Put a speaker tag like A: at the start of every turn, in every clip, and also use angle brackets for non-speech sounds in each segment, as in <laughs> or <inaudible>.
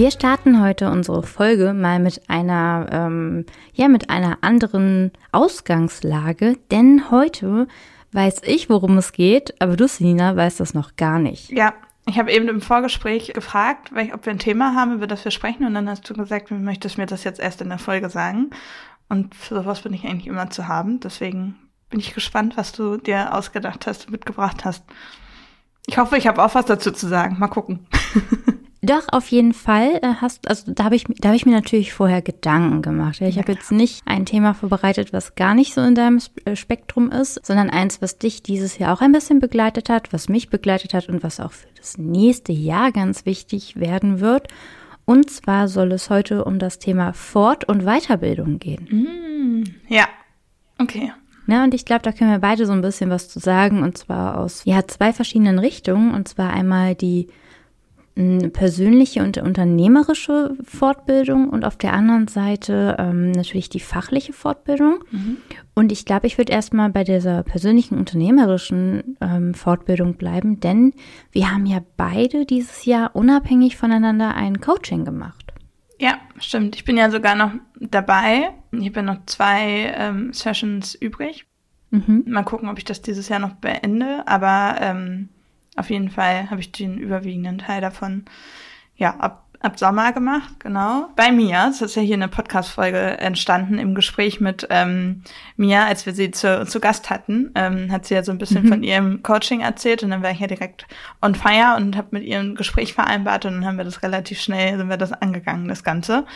A: Wir starten heute unsere Folge mal mit einer, ähm, ja, mit einer anderen Ausgangslage, denn heute weiß ich, worum es geht, aber du, Selina, weißt das noch gar nicht.
B: Ja, ich habe eben im Vorgespräch gefragt, ob wir ein Thema haben, über das wir sprechen, und dann hast du gesagt, du möchtest mir das jetzt erst in der Folge sagen. Und für sowas bin ich eigentlich immer zu haben. Deswegen bin ich gespannt, was du dir ausgedacht hast und mitgebracht hast. Ich hoffe, ich habe auch was dazu zu sagen. Mal gucken. <laughs>
A: Doch, auf jeden Fall äh, hast, also da habe ich, da habe ich mir natürlich vorher Gedanken gemacht. Ich habe jetzt nicht ein Thema vorbereitet, was gar nicht so in deinem äh, Spektrum ist, sondern eins, was dich dieses Jahr auch ein bisschen begleitet hat, was mich begleitet hat und was auch für das nächste Jahr ganz wichtig werden wird. Und zwar soll es heute um das Thema Fort- und Weiterbildung gehen.
B: Mm, ja, okay.
A: Ja, und ich glaube, da können wir beide so ein bisschen was zu sagen, und zwar aus ja, zwei verschiedenen Richtungen. Und zwar einmal die persönliche und unternehmerische Fortbildung und auf der anderen Seite ähm, natürlich die fachliche Fortbildung. Mhm. Und ich glaube, ich würde erstmal bei dieser persönlichen unternehmerischen ähm, Fortbildung bleiben, denn wir haben ja beide dieses Jahr unabhängig voneinander ein Coaching gemacht.
B: Ja, stimmt. Ich bin ja sogar noch dabei. Ich habe ja noch zwei ähm, Sessions übrig. Mhm. Mal gucken, ob ich das dieses Jahr noch beende. Aber ähm, auf jeden Fall habe ich den überwiegenden Teil davon ja ab, ab Sommer gemacht, genau. Bei Mia, das ist ja hier eine Podcast-Folge entstanden im Gespräch mit ähm, Mia, als wir sie zu, zu Gast hatten, ähm, hat sie ja so ein bisschen mhm. von ihrem Coaching erzählt und dann war ich ja direkt on fire und habe mit ihr ein Gespräch vereinbart und dann haben wir das relativ schnell, sind wir das angegangen, das Ganze.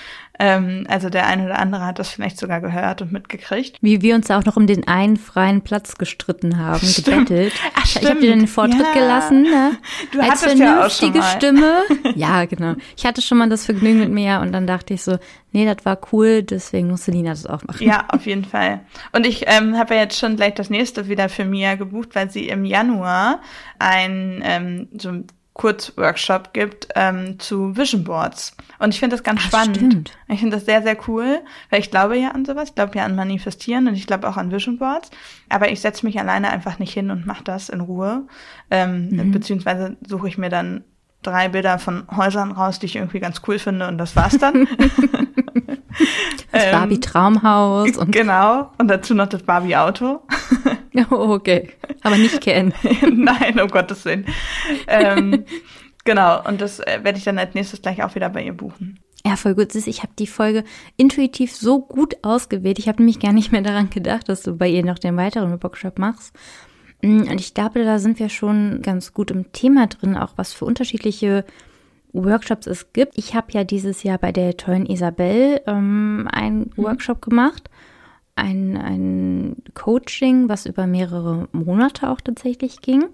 B: Ähm, also der eine oder andere hat das vielleicht sogar gehört und mitgekriegt.
A: Wie wir uns auch noch um den einen freien Platz gestritten haben, stimmt. gebettelt. Ach, ich habe dir den Vortritt ja. gelassen. Ne?
B: Du Als hattest ja schon mal.
A: Stimme. <laughs> Ja, genau. Ich hatte schon mal das Vergnügen mit mir und dann dachte ich so, nee, das war cool, deswegen musste Lina das auch machen.
B: Ja, auf jeden Fall. Und ich ähm, habe ja jetzt schon gleich das nächste wieder für Mia gebucht, weil sie im Januar ein ähm, so Kurzworkshop gibt ähm, zu Vision Boards. Und ich finde das ganz Ach, spannend. Stimmt. Ich finde das sehr, sehr cool, weil ich glaube ja an sowas. Ich glaube ja an Manifestieren und ich glaube auch an Vision Boards. Aber ich setze mich alleine einfach nicht hin und mache das in Ruhe. Ähm, mhm. Beziehungsweise suche ich mir dann drei Bilder von Häusern raus, die ich irgendwie ganz cool finde und das war's dann. <laughs>
A: das Barbie Traumhaus
B: und <laughs> genau und dazu noch das Barbie Auto. <laughs> <laughs>
A: oh, okay, aber nicht kennen. <laughs>
B: Nein, um Gottes Willen. ähm, <laughs> genau und das äh, werde ich dann als nächstes gleich auch wieder bei ihr buchen.
A: Ja, voll gut. Ich habe die Folge intuitiv so gut ausgewählt. Ich habe nämlich gar nicht mehr daran gedacht, dass du bei ihr noch den weiteren Workshop machst. Mm, und ich glaube, da sind wir schon ganz gut im Thema drin, auch was für unterschiedliche Workshops es gibt. Ich habe ja dieses Jahr bei der tollen Isabel ähm, einen mhm. Workshop gemacht, ein, ein Coaching, was über mehrere Monate auch tatsächlich ging.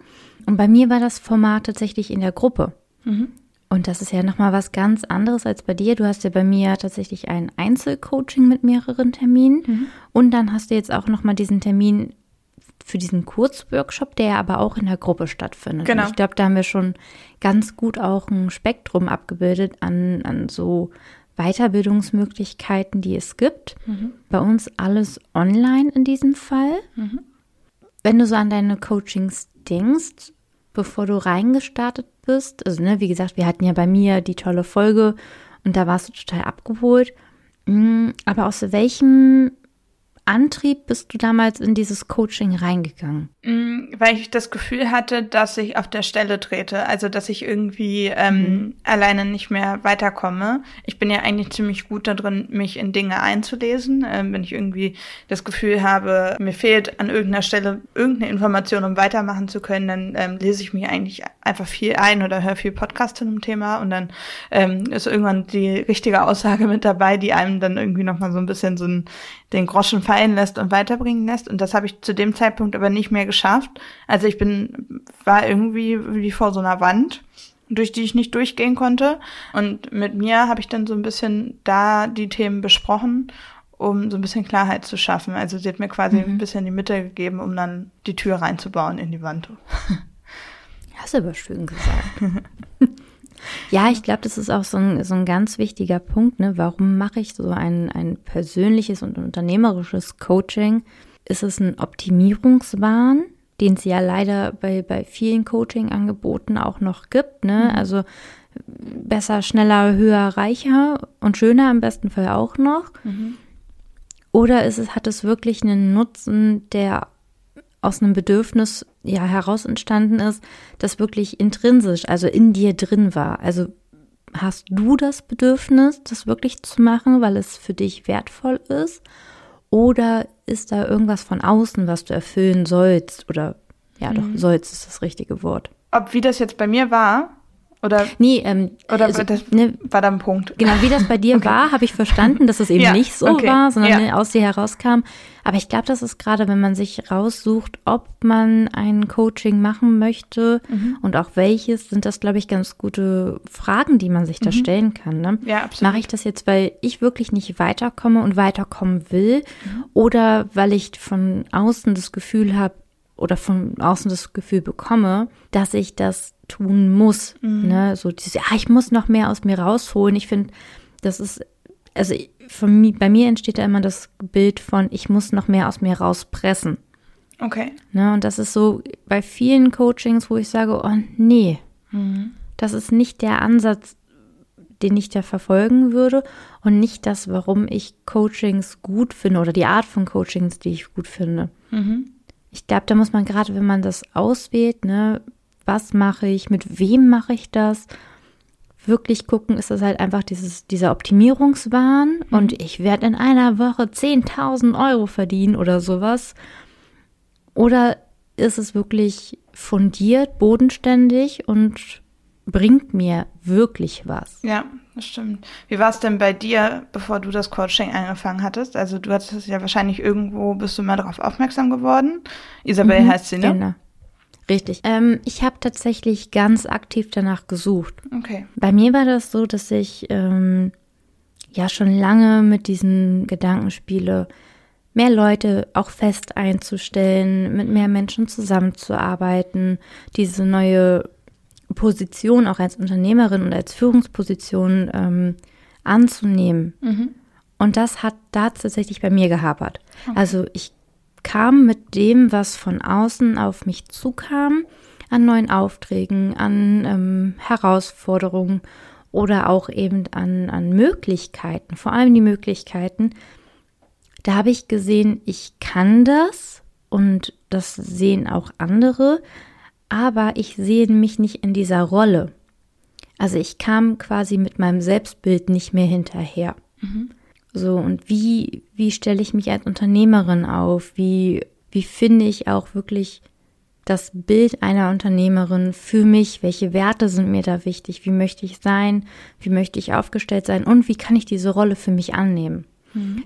A: Und bei mir war das Format tatsächlich in der Gruppe. Mhm. Und das ist ja nochmal was ganz anderes als bei dir. Du hast ja bei mir tatsächlich ein Einzelcoaching mit mehreren Terminen. Mhm. Und dann hast du jetzt auch nochmal diesen Termin für diesen Kurzworkshop, der aber auch in der Gruppe stattfindet. Genau. Und ich glaube, da haben wir schon ganz gut auch ein Spektrum abgebildet an, an so Weiterbildungsmöglichkeiten, die es gibt. Mhm. Bei uns alles online in diesem Fall. Mhm. Wenn du so an deine Coachings denkst, bevor du reingestartet bist, also ne, wie gesagt, wir hatten ja bei mir die tolle Folge und da warst du total abgeholt. Mm, aber aus welchem Antrieb bist du damals in dieses Coaching reingegangen?
B: Mm, weil ich das Gefühl hatte, dass ich auf der Stelle trete, also dass ich irgendwie ähm, mhm. alleine nicht mehr weiterkomme. Ich bin ja eigentlich ziemlich gut darin, mich in Dinge einzulesen. Ähm, wenn ich irgendwie das Gefühl habe, mir fehlt an irgendeiner Stelle irgendeine Information, um weitermachen zu können, dann ähm, lese ich mich eigentlich einfach viel ein oder höre viel Podcast zu einem Thema und dann ähm, ist irgendwann die richtige Aussage mit dabei, die einem dann irgendwie nochmal so ein bisschen so ein, den Groschen fallen lässt und weiterbringen lässt. Und das habe ich zu dem Zeitpunkt aber nicht mehr geschafft. Also ich bin, war irgendwie wie vor so einer Wand durch die ich nicht durchgehen konnte. Und mit mir habe ich dann so ein bisschen da die Themen besprochen um so ein bisschen Klarheit zu schaffen. Also sie hat mir quasi
A: Mhm.
B: ein bisschen die Mitte gegeben, um dann die Tür reinzubauen in die Wand. <laughs>
A: Hast du aber schön gesagt. <laughs> ja, ich glaube, das ist auch so ein, so ein ganz wichtiger Punkt. Ne? Warum mache ich so ein, ein persönliches und unternehmerisches Coaching? Ist es ein Optimierungswahn, den es ja leider bei, bei vielen Coaching-Angeboten auch noch gibt. Ne? Also besser, schneller, höher, reicher und schöner im besten Fall auch noch. Oder ist es, hat es wirklich einen Nutzen, der aus einem Bedürfnis ja heraus entstanden ist, das wirklich intrinsisch, also in dir drin war. Also hast du das Bedürfnis, das wirklich zu machen, weil es für dich wertvoll ist? Oder ist da irgendwas von außen, was du erfüllen sollst? Oder ja, doch, sollst ist das richtige Wort.
B: Ob wie das jetzt bei mir war oder
A: Nee, ähm,
B: oder
A: also,
B: das
A: ne,
B: war da ein Punkt.
A: Genau, wie das bei dir <laughs> war, habe ich verstanden, dass es eben
B: Ja,
A: nicht so
B: okay,
A: war, sondern
B: ja.
A: aus dir herauskam. Aber ich glaube, das ist gerade, wenn man sich raussucht, ob man ein Coaching machen möchte
B: Mhm.
A: und auch welches, sind das, glaube ich, ganz gute Fragen, die man sich da stellen kann. Ne?
B: Mhm. Ja, absolut.
A: Mache ich das jetzt, weil ich wirklich nicht weiterkomme und weiterkommen will
B: Mhm.
A: oder weil ich von außen das Gefühl habe oder von außen das Gefühl bekomme, dass ich das tun muss.
B: Mhm.
A: Ne? So dieses, ah, ich muss noch mehr aus mir rausholen. Ich finde, das ist, also von, bei mir entsteht da immer das Bild von, ich muss noch mehr aus mir rauspressen.
B: Okay.
A: Ne? Und das ist so bei vielen Coachings, wo ich sage, oh nee,
B: Mhm.
A: das ist nicht der Ansatz, den ich da verfolgen würde und nicht das, warum ich Coachings gut finde oder die Art von Coachings, die ich gut finde.
B: Mhm.
A: Ich glaube, da muss man gerade, wenn man das auswählt, ne, was mache ich, mit wem mache ich das, wirklich gucken, ist das halt einfach dieses, dieser Optimierungswahn und ich werde in einer Woche 10.000 Euro verdienen oder sowas. Oder ist es wirklich fundiert, bodenständig und bringt mir wirklich was?
B: Ja, das stimmt. Wie war es denn bei dir, bevor du das Coaching angefangen hattest? Also du hattest es ja wahrscheinlich irgendwo, bist du mal darauf aufmerksam geworden. Isabel heißt sie, ne?
A: Genau. Richtig. Ähm, ich habe tatsächlich ganz aktiv danach gesucht.
B: Okay.
A: Bei mir war das so, dass ich ähm, ja schon lange mit diesen Gedanken spiele, mehr Leute auch fest einzustellen, mit mehr Menschen zusammenzuarbeiten, diese neue Position auch als Unternehmerin und als Führungsposition ähm, anzunehmen. Und das hat da tatsächlich bei mir gehapert. Also ich kam mit dem, was von außen auf mich zukam, an neuen Aufträgen, an ähm, Herausforderungen oder auch eben an, an Möglichkeiten, vor allem die Möglichkeiten. Da habe ich gesehen, ich kann das und das sehen auch andere, aber ich sehe mich nicht in dieser Rolle. Also ich kam quasi mit meinem Selbstbild nicht mehr hinterher. So, und wie, wie stelle ich mich als Unternehmerin auf? Wie, wie finde ich auch wirklich das Bild einer Unternehmerin für mich? Welche Werte sind mir da wichtig? Wie möchte ich sein? Wie möchte ich aufgestellt sein? Und wie kann ich diese Rolle für mich annehmen?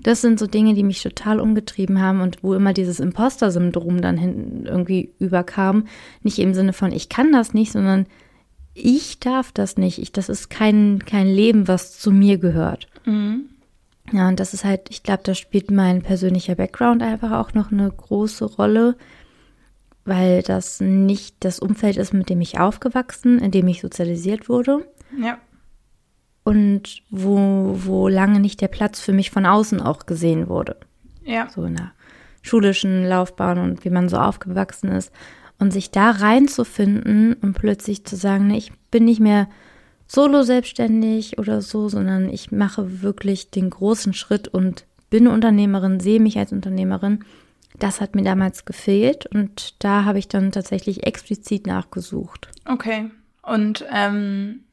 A: Das sind so Dinge, die mich total umgetrieben haben und wo immer dieses Imposter-Syndrom dann hinten irgendwie überkam. Nicht im Sinne von, ich kann das nicht, sondern ich darf das nicht. Ich, das ist kein, kein Leben, was zu mir gehört. Ja, und das ist halt, ich glaube, da spielt mein persönlicher Background einfach auch noch eine große Rolle, weil das nicht das Umfeld ist, mit dem ich aufgewachsen, in dem ich sozialisiert wurde
B: Ja.
A: Und wo, wo lange nicht der Platz für mich von außen auch gesehen wurde.
B: Ja.
A: So in der schulischen Laufbahn und wie man so aufgewachsen ist. Und sich da reinzufinden und plötzlich zu sagen, ich bin nicht mehr solo selbstständig oder so, sondern ich mache wirklich den großen Schritt und bin Unternehmerin, sehe mich als Unternehmerin. Das hat mir damals gefehlt und da habe ich dann tatsächlich explizit nachgesucht.
B: Okay. Und ähm,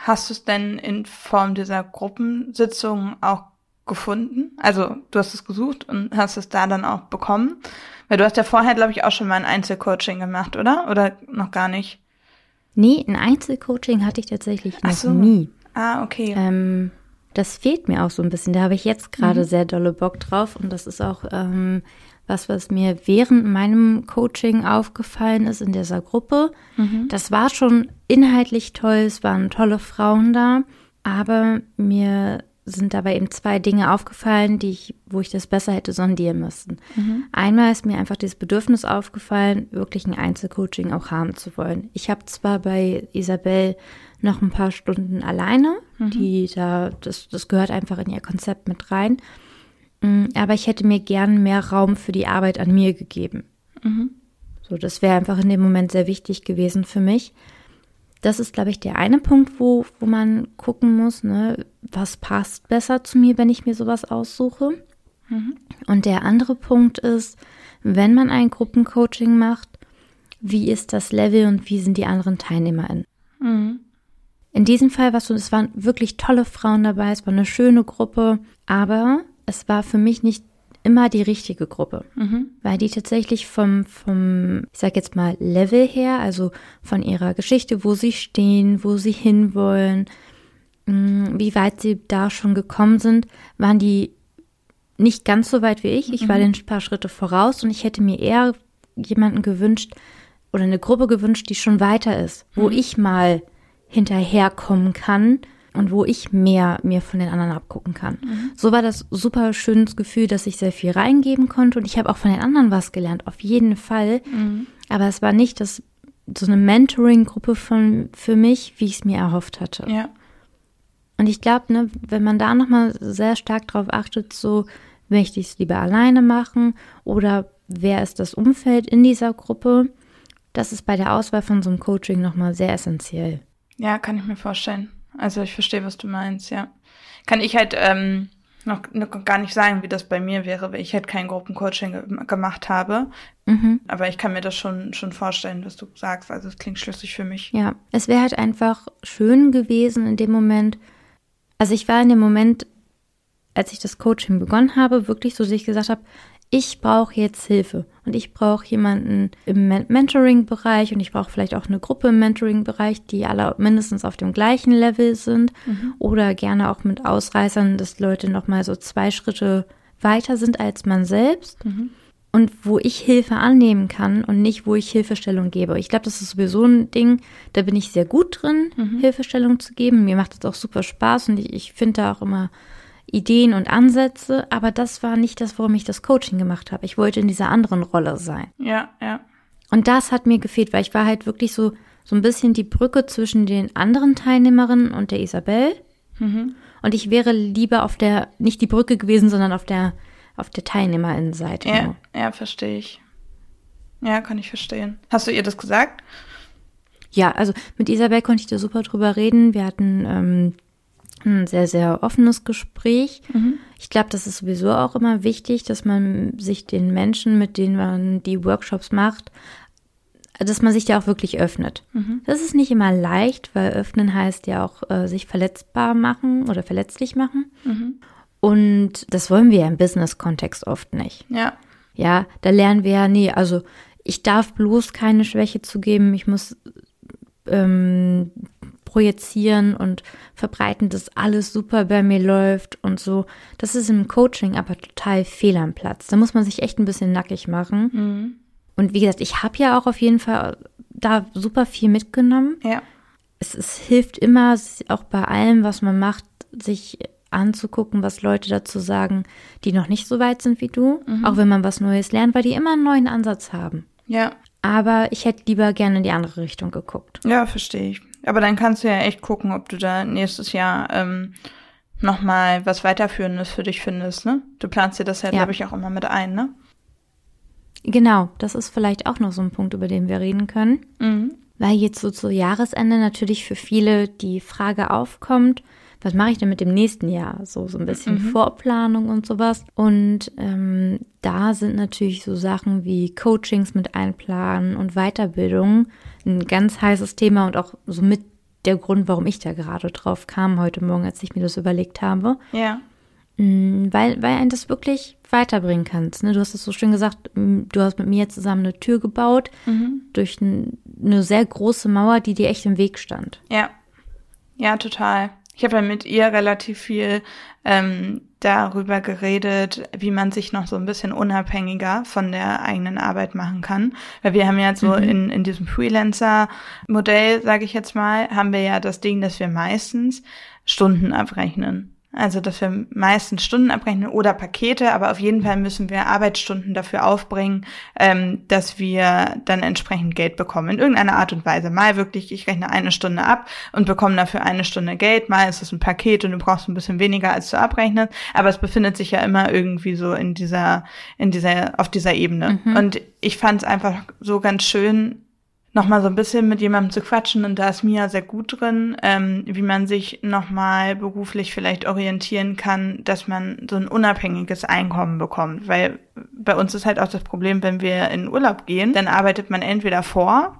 B: hast du es denn in Form dieser Gruppensitzung auch gefunden? Also du hast es gesucht und hast es da dann auch bekommen? Weil du hast ja vorher, glaube ich, auch schon mal ein Einzelcoaching gemacht, oder? Oder noch gar nicht?
A: Nee, ein Einzelcoaching hatte ich tatsächlich
B: Ach
A: noch
B: so.
A: nie.
B: Ah, okay.
A: Ähm, das fehlt mir auch so ein bisschen. Da habe ich jetzt gerade sehr dolle Bock drauf. Und das ist auch ähm, was, was mir während meinem Coaching aufgefallen ist in dieser Gruppe. Das war schon inhaltlich toll. Es waren tolle Frauen da. Aber mir sind dabei eben zwei Dinge aufgefallen, die ich, wo ich das besser hätte sondieren müssen. Mhm. Einmal ist mir einfach dieses Bedürfnis aufgefallen, wirklich ein Einzelcoaching auch haben zu wollen. Ich habe zwar bei Isabel noch ein paar Stunden alleine, mhm. die da, das, das gehört einfach in ihr Konzept mit rein. Mm, aber ich hätte mir gern mehr Raum für die Arbeit an mir gegeben. Mhm. So, das wäre einfach in dem Moment sehr wichtig gewesen für mich. Das ist, glaube ich, der eine Punkt, wo, wo man gucken muss, ne, was passt besser zu mir, wenn ich mir sowas aussuche. Mhm. Und der andere Punkt ist, wenn man ein Gruppencoaching macht, wie ist das Level und wie sind die anderen TeilnehmerInnen? Mhm. In diesem Fall war so, es waren wirklich tolle Frauen dabei, es war eine schöne Gruppe, aber es war für mich nicht immer die richtige Gruppe, mhm. weil die tatsächlich vom, vom, ich sag jetzt mal, Level her, also von ihrer Geschichte, wo sie stehen, wo sie hinwollen, mm, wie weit sie da schon gekommen sind, waren die nicht ganz so weit wie ich. Ich mhm. war den ein paar Schritte voraus und ich hätte mir eher jemanden gewünscht oder eine Gruppe gewünscht, die schon weiter ist, wo mhm. ich mal hinterherkommen kann und wo ich mehr mir von den anderen abgucken kann. Mhm. So war das super schönes Gefühl, dass ich sehr viel reingeben konnte und ich habe auch von den anderen was gelernt, auf jeden Fall. Mhm. Aber es war nicht das, so eine Mentoring-Gruppe von, für mich, wie ich es mir erhofft hatte.
B: Ja.
A: Und ich glaube, ne, wenn man da nochmal sehr stark drauf achtet, so möchte ich es lieber alleine machen oder wer ist das Umfeld in dieser Gruppe, das ist bei der Auswahl von so einem Coaching nochmal sehr essentiell.
B: Ja, kann ich mir vorstellen. Also ich verstehe, was du meinst, ja. Kann ich halt ähm, noch, noch gar nicht sagen, wie das bei mir wäre, wenn ich halt kein Gruppencoaching ge gemacht habe. Mhm. Aber ich kann mir das schon, schon vorstellen, was du sagst. Also es klingt schlüssig für mich.
A: Ja, es wäre halt einfach schön gewesen in dem Moment. Also ich war in dem Moment, als ich das Coaching begonnen habe, wirklich so, dass ich gesagt habe, ich brauche jetzt Hilfe und ich brauche jemanden im Mentoring-Bereich und ich brauche vielleicht auch eine Gruppe im Mentoring-Bereich, die alle mindestens auf dem gleichen Level sind mhm. oder gerne auch mit Ausreißern, dass Leute nochmal so zwei Schritte weiter sind als man selbst. Mhm. Und wo ich Hilfe annehmen kann und nicht, wo ich Hilfestellung gebe. Ich glaube, das ist sowieso ein Ding, da bin ich sehr gut drin, mhm. Hilfestellung zu geben. Mir macht das auch super Spaß und ich, ich finde da auch immer Ideen und Ansätze, aber das war nicht das, warum ich das Coaching gemacht habe. Ich wollte in dieser anderen Rolle sein.
B: Ja, ja.
A: Und das hat mir gefehlt, weil ich war halt wirklich so, so ein bisschen die Brücke zwischen den anderen Teilnehmerinnen und der Isabel. Mhm. Und ich wäre lieber auf der, nicht die Brücke gewesen, sondern auf der, auf der Teilnehmerinnenseite.
B: Ja, ja, verstehe ich. Ja, kann ich verstehen. Hast du ihr das gesagt?
A: Ja, also mit Isabel konnte ich da super drüber reden. Wir hatten ähm, ein sehr, sehr offenes Gespräch. Mhm. Ich glaube, das ist sowieso auch immer wichtig, dass man sich den Menschen, mit denen man die Workshops macht, dass man sich da auch wirklich öffnet. Mhm. Das ist nicht immer leicht, weil öffnen heißt ja auch äh, sich verletzbar machen oder verletzlich machen. Mhm. Und das wollen wir ja im Business-Kontext oft nicht.
B: Ja.
A: Ja, da lernen wir ja, nee, also ich darf bloß keine Schwäche zugeben, ich muss ähm, projizieren und verbreiten, dass alles super bei mir läuft und so. Das ist im Coaching aber total fehl am Platz. Da muss man sich echt ein bisschen nackig machen. Mhm. Und wie gesagt, ich habe ja auch auf jeden Fall da super viel mitgenommen.
B: Ja.
A: Es, es hilft immer, auch bei allem, was man macht, sich anzugucken, was Leute dazu sagen, die noch nicht so weit sind wie du. Mhm. Auch wenn man was Neues lernt, weil die immer einen neuen Ansatz haben.
B: Ja.
A: Aber ich hätte lieber gerne in die andere Richtung geguckt.
B: Ja, verstehe ich. Aber dann kannst du ja echt gucken, ob du da nächstes Jahr ähm, nochmal was Weiterführendes für dich findest, ne? Du planst dir das ja, ja. glaube ich, auch immer mit ein, ne?
A: Genau, das ist vielleicht auch noch so ein Punkt, über den wir reden können. Mhm. Weil jetzt so zu Jahresende natürlich für viele die Frage aufkommt, was mache ich denn mit dem nächsten Jahr? So, so ein bisschen mhm. Vorplanung und sowas. Und ähm, da sind natürlich so Sachen wie Coachings mit einplanen und Weiterbildung ein ganz heißes Thema und auch so mit der Grund, warum ich da gerade drauf kam heute Morgen, als ich mir das überlegt habe.
B: Ja.
A: Mm, weil, weil ein das wirklich weiterbringen kannst. Ne? Du hast es so schön gesagt, du hast mit mir zusammen eine Tür gebaut mhm. durch eine sehr große Mauer, die dir echt im Weg stand.
B: Ja. Ja, total. Ich habe ja mit ihr relativ viel ähm, darüber geredet, wie man sich noch so ein bisschen unabhängiger von der eigenen Arbeit machen kann. Weil wir haben ja so mhm. in, in diesem Freelancer-Modell, sage ich jetzt mal, haben wir ja das Ding, dass wir meistens Stunden abrechnen. Also, dass wir meistens Stunden abrechnen oder Pakete, aber auf jeden Fall müssen wir Arbeitsstunden dafür aufbringen, ähm, dass wir dann entsprechend Geld bekommen. In irgendeiner Art und Weise. Mal wirklich, ich rechne eine Stunde ab und bekomme dafür eine Stunde Geld. Mal ist es ein Paket und du brauchst ein bisschen weniger als du abrechnest. Aber es befindet sich ja immer irgendwie so in dieser, in dieser, auf dieser Ebene. Mhm. Und ich fand es einfach so ganz schön, nochmal so ein bisschen mit jemandem zu quatschen und da ist Mia sehr gut drin, ähm, wie man sich nochmal beruflich vielleicht orientieren kann, dass man so ein unabhängiges Einkommen bekommt. Weil bei uns ist halt auch das Problem, wenn wir in Urlaub gehen, dann arbeitet man entweder vor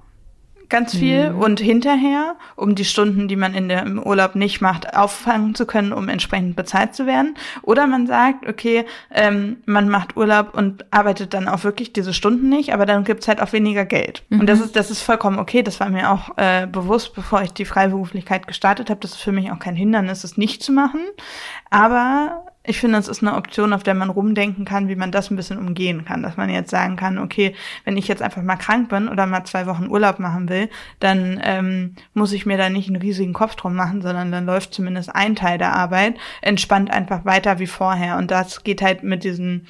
B: ganz viel mhm. und hinterher, um die Stunden, die man in der, im Urlaub nicht macht, auffangen zu können, um entsprechend bezahlt zu werden. Oder man sagt, okay, ähm, man macht Urlaub und arbeitet dann auch wirklich diese Stunden nicht, aber dann gibt's halt auch weniger Geld. Mhm. Und das ist, das ist vollkommen okay. Das war mir auch äh, bewusst, bevor ich die Freiberuflichkeit gestartet habe. Das ist für mich auch kein Hindernis, es nicht zu machen. Aber ich finde, es ist eine Option, auf der man rumdenken kann, wie man das ein bisschen umgehen kann. Dass man jetzt sagen kann, okay, wenn ich jetzt einfach mal krank bin oder mal zwei Wochen Urlaub machen will, dann ähm, muss ich mir da nicht einen riesigen Kopf drum machen, sondern dann läuft zumindest ein Teil der Arbeit entspannt einfach weiter wie vorher. Und das geht halt mit diesen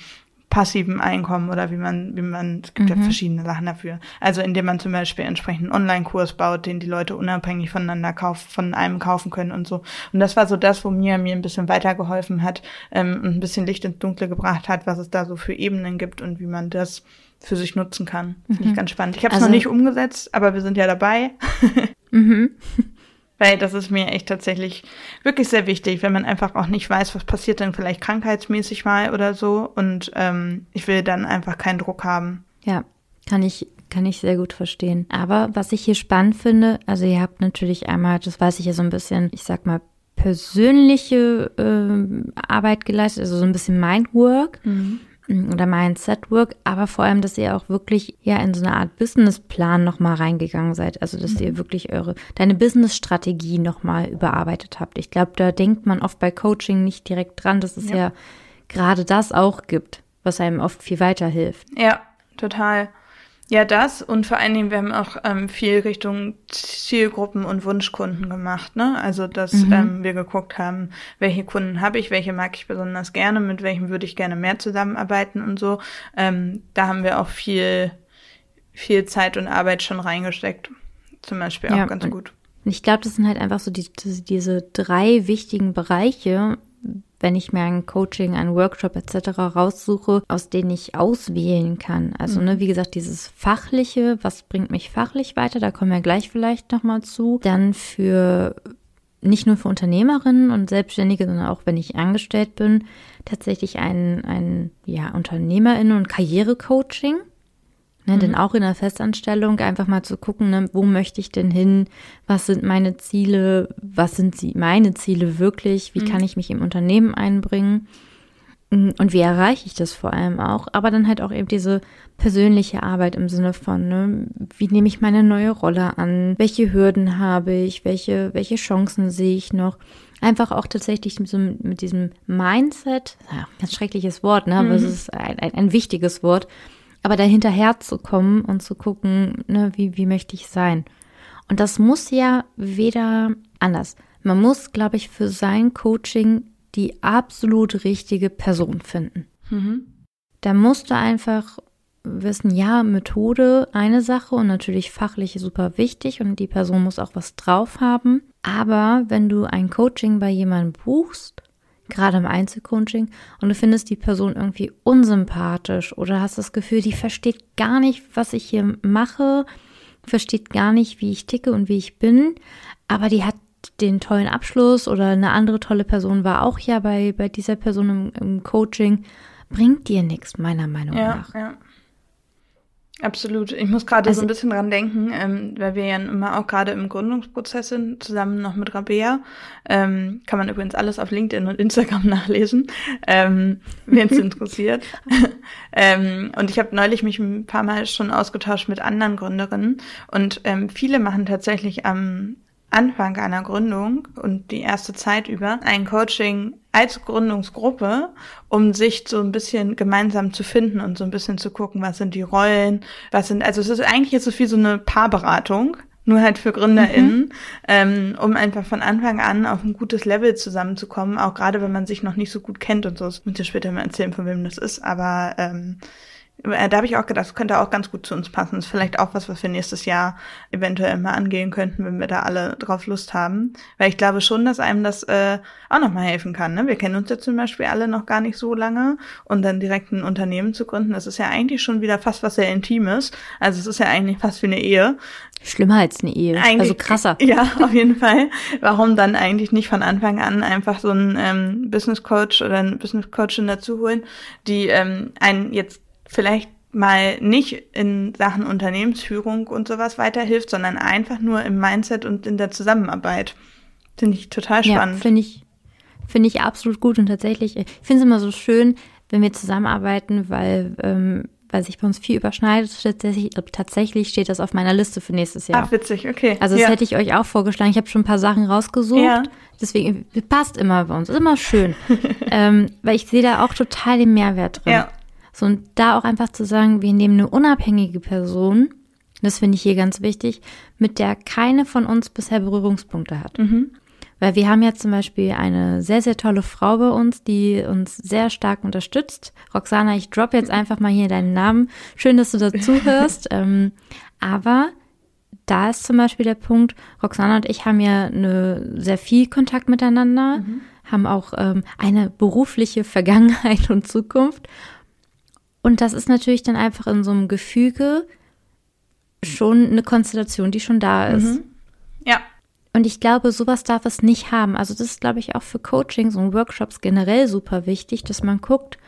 B: passiven Einkommen oder wie man, wie man, es gibt mhm. ja verschiedene Sachen dafür. Also indem man zum Beispiel entsprechend einen Online-Kurs baut, den die Leute unabhängig voneinander kaufen, von einem kaufen können und so. Und das war so das, wo mir mir ein bisschen weitergeholfen hat ähm, und ein bisschen Licht ins Dunkle gebracht hat, was es da so für Ebenen gibt und wie man das für sich nutzen kann. Finde ich mhm. ganz spannend. Ich habe es also, noch nicht umgesetzt, aber wir sind ja dabei. <laughs> mhm. Weil das ist mir echt tatsächlich wirklich sehr wichtig, wenn man einfach auch nicht weiß, was passiert denn vielleicht krankheitsmäßig mal oder so. Und ähm, ich will dann einfach keinen Druck haben.
A: Ja, kann ich, kann ich sehr gut verstehen. Aber was ich hier spannend finde, also ihr habt natürlich einmal, das weiß ich ja so ein bisschen, ich sag mal, persönliche äh, Arbeit geleistet, also so ein bisschen Mindwork. Mhm oder Mindset Work, aber vor allem, dass ihr auch wirklich ja in so eine Art Businessplan nochmal reingegangen seid. Also, dass mhm. ihr wirklich eure, deine Businessstrategie nochmal überarbeitet habt. Ich glaube, da denkt man oft bei Coaching nicht direkt dran, dass es ja, ja gerade das auch gibt, was einem oft viel weiterhilft.
B: Ja, total. Ja, das und vor allen Dingen, wir haben auch ähm, viel Richtung Zielgruppen und Wunschkunden gemacht, ne? Also, dass mhm. ähm, wir geguckt haben, welche Kunden habe ich, welche mag ich besonders gerne, mit welchen würde ich gerne mehr zusammenarbeiten und so. Ähm, da haben wir auch viel, viel Zeit und Arbeit schon reingesteckt. Zum Beispiel auch ja, ganz gut.
A: Und ich glaube, das sind halt einfach so die, diese drei wichtigen Bereiche, wenn ich mir ein Coaching, einen Workshop etc. raussuche, aus denen ich auswählen kann. Also, mhm. ne, wie gesagt, dieses Fachliche, was bringt mich fachlich weiter, da kommen wir gleich vielleicht nochmal zu. Dann für nicht nur für Unternehmerinnen und Selbstständige, sondern auch wenn ich angestellt bin, tatsächlich ein, ein ja, UnternehmerInnen- und Karrierecoaching. Ne, mhm. Denn auch in der Festanstellung einfach mal zu gucken, ne, wo möchte ich denn hin? Was sind meine Ziele? Was sind sie, meine Ziele wirklich? Wie mhm. kann ich mich im Unternehmen einbringen? Mm, und wie erreiche ich das vor allem auch? Aber dann halt auch eben diese persönliche Arbeit im Sinne von, ne, wie nehme ich meine neue Rolle an? Welche Hürden habe ich? Welche, welche Chancen sehe ich noch? Einfach auch tatsächlich mit, so, mit diesem Mindset, ja, ganz schreckliches Wort, ne, aber mhm. es ist ein, ein, ein wichtiges Wort, aber dahinterher zu kommen und zu gucken, ne, wie, wie möchte ich sein. Und das muss ja weder anders. Man muss, glaube ich, für sein Coaching die absolut richtige Person finden. Mhm. Da musst du einfach wissen, ja, Methode eine Sache und natürlich fachlich super wichtig und die Person muss auch was drauf haben. Aber wenn du ein Coaching bei jemandem buchst, gerade im Einzelcoaching, und du findest die Person irgendwie unsympathisch oder hast das Gefühl, die versteht gar nicht, was ich hier mache, versteht gar nicht, wie ich ticke und wie ich bin, aber die hat den tollen Abschluss oder eine andere tolle Person war auch ja bei, bei dieser Person im, im Coaching, bringt dir nichts, meiner Meinung ja, nach. Ja.
B: Absolut. Ich muss gerade also, so ein bisschen dran denken, ähm, weil wir ja immer auch gerade im Gründungsprozess sind, zusammen noch mit Rabea. Ähm, kann man übrigens alles auf LinkedIn und Instagram <laughs> nachlesen, ähm, wenn es <laughs> interessiert. <laughs> ähm, und ich habe neulich mich ein paar Mal schon ausgetauscht mit anderen Gründerinnen und ähm, viele machen tatsächlich am Anfang einer Gründung und die erste Zeit über ein Coaching als Gründungsgruppe, um sich so ein bisschen gemeinsam zu finden und so ein bisschen zu gucken, was sind die Rollen, was sind, also es ist eigentlich jetzt so viel so eine Paarberatung, nur halt für GründerInnen, mhm. ähm, um einfach von Anfang an auf ein gutes Level zusammenzukommen, auch gerade wenn man sich noch nicht so gut kennt und so. Das müsst ihr später mal erzählen, von wem das ist, aber ähm, äh, da habe ich auch gedacht, das könnte auch ganz gut zu uns passen. Das ist vielleicht auch was, was wir nächstes Jahr eventuell mal angehen könnten, wenn wir da alle drauf Lust haben. Weil ich glaube schon, dass einem das äh, auch nochmal helfen kann. Ne? Wir kennen uns ja zum Beispiel alle noch gar nicht so lange und dann direkt ein Unternehmen zu gründen, das ist ja eigentlich schon wieder fast was sehr Intimes. Also es ist ja eigentlich fast wie eine Ehe.
A: Schlimmer als eine Ehe, eigentlich, also krasser. <laughs>
B: Ja, auf jeden Fall. Warum dann eigentlich nicht von Anfang an einfach so einen ähm, Business Coach oder einen Business Coachin dazu holen, die ähm, einen jetzt vielleicht mal nicht in Sachen Unternehmensführung und sowas weiterhilft, sondern einfach nur im Mindset und in der Zusammenarbeit. Finde ich total spannend.
A: Ja, finde ich, finde ich absolut gut und tatsächlich, ich finde es immer so schön, wenn wir zusammenarbeiten, weil, ähm, weil sich bei uns viel überschneidet. Tatsächlich, tatsächlich steht das auf meiner Liste für nächstes Jahr.
B: Ach, witzig, okay.
A: Also das ja. hätte ich euch auch vorgeschlagen. Ich habe schon ein paar Sachen rausgesucht. Ja. Deswegen passt immer bei uns. Ist immer schön. <laughs> ähm, weil ich sehe da auch total den Mehrwert drin. Ja. So, und da auch einfach zu sagen, wir nehmen eine unabhängige Person, das finde ich hier ganz wichtig, mit der keine von uns bisher Berührungspunkte hat. Mhm. Weil wir haben ja zum Beispiel eine sehr, sehr tolle Frau bei uns, die uns sehr stark unterstützt. Roxana, ich drop jetzt einfach mal hier deinen Namen. Schön, dass du dazu <laughs> hörst. ähm, aber da ist zum Beispiel der Punkt, Roxana und ich haben ja eine, sehr viel Kontakt miteinander, mhm. haben auch ähm, eine berufliche Vergangenheit und Zukunft. Und das ist natürlich dann einfach in so einem Gefüge schon eine Konstellation, die schon da ist. Mhm.
B: Ja.
A: Und ich glaube, sowas darf es nicht haben. Also das ist, glaube ich, auch für Coachings und Workshops generell super wichtig, dass man guckt,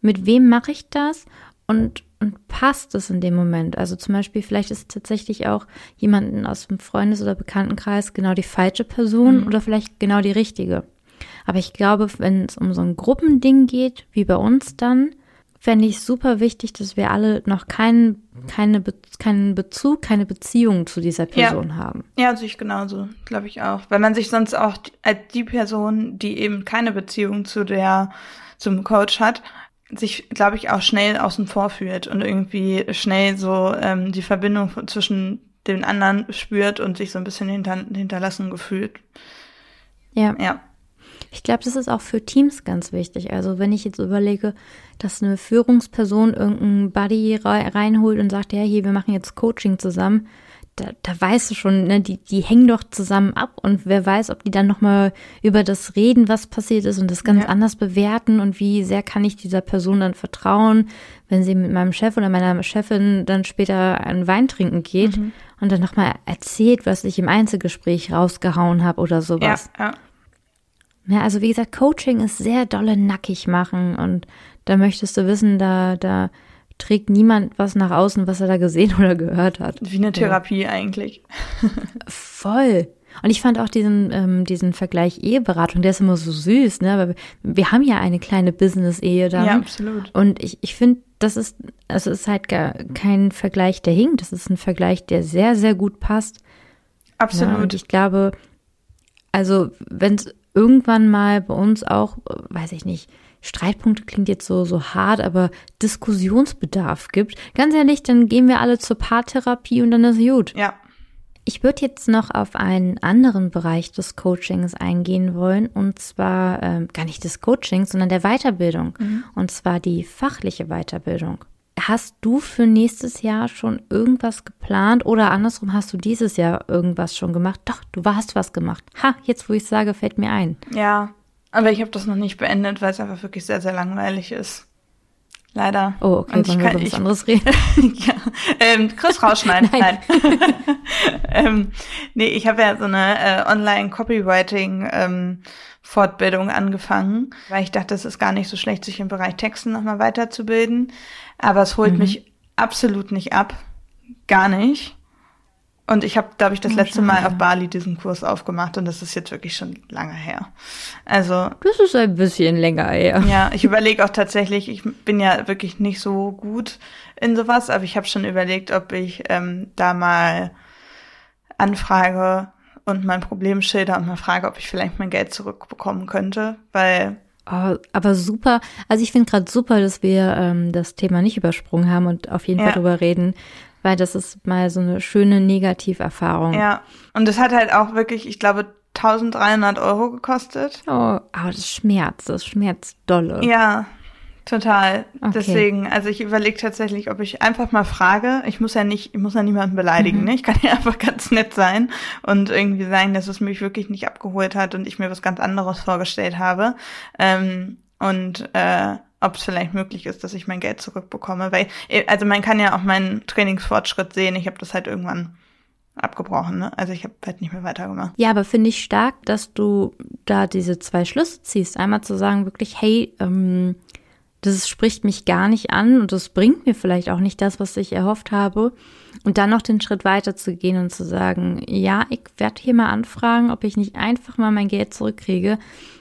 A: mit wem mache ich das und, und passt es in dem Moment. Also zum Beispiel, vielleicht ist tatsächlich auch jemanden aus dem Freundes- oder Bekanntenkreis genau die falsche Person mhm. oder vielleicht genau die richtige. Aber ich glaube, wenn es um so ein Gruppending geht, wie bei uns dann, fände ich super wichtig, dass wir alle noch keinen, keine, Be keinen Bezug, keine Beziehung zu dieser Person
B: ja.
A: haben.
B: Ja, sehe ich genauso, glaube ich auch. Weil man sich sonst auch als die Person, die eben keine Beziehung zu der, zum Coach hat, sich, glaube ich, auch schnell außen vor fühlt und irgendwie schnell so ähm, die Verbindung zwischen den anderen spürt und sich so ein bisschen hinter, hinterlassen gefühlt.
A: Ja. Ja. Ich glaube, das ist auch für Teams ganz wichtig. Also wenn ich jetzt überlege, dass eine Führungsperson irgendeinen Buddy reinholt und sagt, ja, hier, wir machen jetzt Coaching zusammen, da, da weißt du schon, ne, die, die hängen doch zusammen ab und wer weiß, ob die dann nochmal über das reden, was passiert ist und das ganz ja. anders bewerten und wie sehr kann ich dieser Person dann vertrauen, wenn sie mit meinem Chef oder meiner Chefin dann später einen Wein trinken geht mhm. und dann nochmal erzählt, was ich im Einzelgespräch rausgehauen habe oder sowas. Ja, ja. Ja, also wie gesagt, Coaching ist sehr dolle nackig machen und da möchtest du wissen, da, da trägt niemand was nach außen, was er da gesehen <laughs> oder gehört hat.
B: Wie eine Therapie ja. eigentlich. <laughs>
A: Voll. Und ich fand auch diesen, ähm, diesen Vergleich Eheberatung, der ist immer so süß, ne? Aber wir haben ja eine kleine Business-Ehe da.
B: Ja, absolut.
A: Und ich, ich finde, das ist, also ist halt gar kein Vergleich, der hinkt. Das ist ein Vergleich, der sehr, sehr gut passt.
B: Absolut. Ja,
A: und ich glaube, also wenn es irgendwann mal bei uns auch, weiß ich nicht, Streitpunkte klingt jetzt so, so hart, aber Diskussionsbedarf gibt, ganz ehrlich, dann gehen wir alle zur Paartherapie und dann ist gut.
B: Ja.
A: Ich würde jetzt noch auf einen anderen Bereich des Coachings eingehen wollen, und zwar ähm, gar nicht des Coachings, sondern der Weiterbildung, mhm. und zwar die fachliche Weiterbildung. Hast du für nächstes Jahr schon irgendwas geplant oder andersrum hast du dieses Jahr irgendwas schon gemacht? Doch, du hast was gemacht. Ha, jetzt wo ich sage, fällt mir ein.
B: Ja, aber ich habe das noch nicht beendet, weil es einfach wirklich sehr, sehr langweilig ist. Leider.
A: Oh, okay, Und wir über was anderes <laughs> reden?
B: ja, ähm, Chris rausschneiden. <laughs> Nein. Nein. <laughs> ähm, nee, ich habe ja so eine äh, Online-Copywriting ähm, Fortbildung angefangen, weil ich dachte, es ist gar nicht so schlecht, sich im Bereich Texten nochmal weiterzubilden. Aber es holt mhm. mich absolut nicht ab. Gar nicht. Und ich habe, glaube ich, das letzte Mal auf Bali diesen Kurs aufgemacht und das ist jetzt wirklich schon lange her. Also.
A: Das ist ein bisschen länger her.
B: Ja, ich überlege auch tatsächlich, ich bin ja wirklich nicht so gut in sowas, aber ich habe schon überlegt, ob ich ähm, da mal anfrage und mein Problem schilder und mal frage, ob ich vielleicht mein Geld zurückbekommen könnte, weil
A: Oh, aber super. Also ich finde gerade super, dass wir ähm, das Thema nicht übersprungen haben und auf jeden ja. Fall drüber reden, weil das ist mal so eine schöne Negativerfahrung.
B: Ja, und das hat halt auch wirklich, ich glaube, 1300 Euro gekostet.
A: Oh, aber das schmerzt, das schmerzt dolle.
B: Ja, total.
A: Okay.
B: Deswegen, also ich überlege tatsächlich, ob ich einfach mal frage. Ich muss ja nicht, ich muss ja niemanden beleidigen,
A: Mhm.
B: ne? Ich kann ja <laughs> einfach ganz nett sein und irgendwie sagen, dass es mich wirklich nicht abgeholt hat und ich mir was ganz anderes vorgestellt habe. Ähm, und äh, ob es vielleicht möglich ist, dass ich mein Geld zurückbekomme. Weil, äh, also man kann ja auch meinen Trainingsfortschritt sehen. Ich habe das halt irgendwann abgebrochen, ne? Also ich habe halt nicht mehr weitergemacht.
A: Ja, aber finde ich stark, dass du da diese zwei Schlüsse ziehst. Einmal zu sagen, wirklich, hey, ähm, das spricht mich gar nicht an und das bringt mir vielleicht auch nicht das, was ich erhofft habe. Und dann noch den Schritt weiter zu gehen und zu sagen, ja, ich werde hier mal anfragen, ob ich nicht einfach mal mein Geld zurückkriege.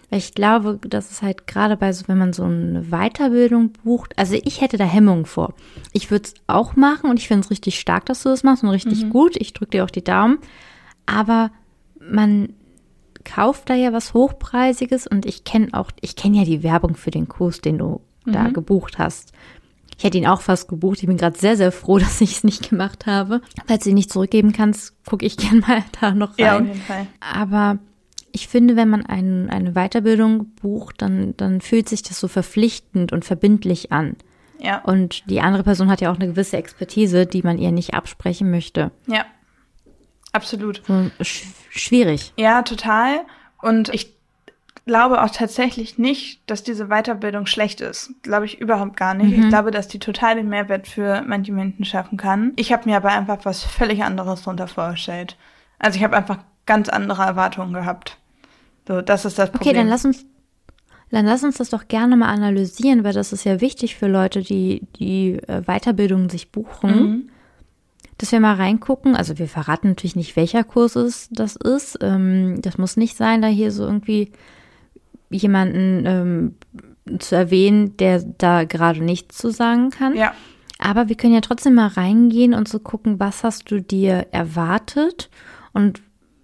A: Weil ich glaube, dass es halt gerade bei so, wenn man so eine Weiterbildung bucht, also ich hätte da Hemmungen vor. Ich würde es auch machen und ich finde es richtig stark, dass du das machst und richtig gut. Ich drücke dir auch die Daumen. Aber man kauft da ja was Hochpreisiges und ich kenne auch, ich kenne ja die Werbung für den Kurs, den du da gebucht hast. Ich hätte ihn auch fast gebucht. Ich bin gerade sehr, sehr froh, <laughs> dass ich es nicht gemacht habe. Falls du ihn nicht zurückgeben kannst, gucke ich <laughs> gerne mal da noch rein.
B: Ja, auf jeden Fall.
A: Aber ich finde, wenn man ein, eine Weiterbildung bucht, dann, dann fühlt sich das so verpflichtend und verbindlich an.
B: Ja.
A: Und die andere Person hat ja auch eine gewisse Expertise, die man ihr nicht absprechen möchte.
B: Ja. Absolut.
A: So sch schwierig.
B: Ja, total. Und ich glaube auch tatsächlich nicht, dass diese Weiterbildung schlecht ist. Glaube ich überhaupt gar nicht. Ich glaube, dass die total den Mehrwert für manche Menschen schaffen kann. Ich habe mir aber einfach was völlig anderes darunter vorgestellt. Also ich habe einfach ganz andere Erwartungen gehabt. So, das ist das Problem.
A: Okay, dann lass uns, dann lass uns das doch gerne mal analysieren, weil das ist ja wichtig für Leute, die die äh, Weiterbildung sich buchen.
B: Mhm.
A: Dass wir mal reingucken. Also wir verraten natürlich nicht, welcher Kurs es das ist. Ähm, das muss nicht sein, da hier so irgendwie jemanden ähm, zu erwähnen, der da gerade nichts zu sagen kann.
B: Ja,
A: Aber wir können ja trotzdem mal reingehen und so gucken, was hast du dir erwartet und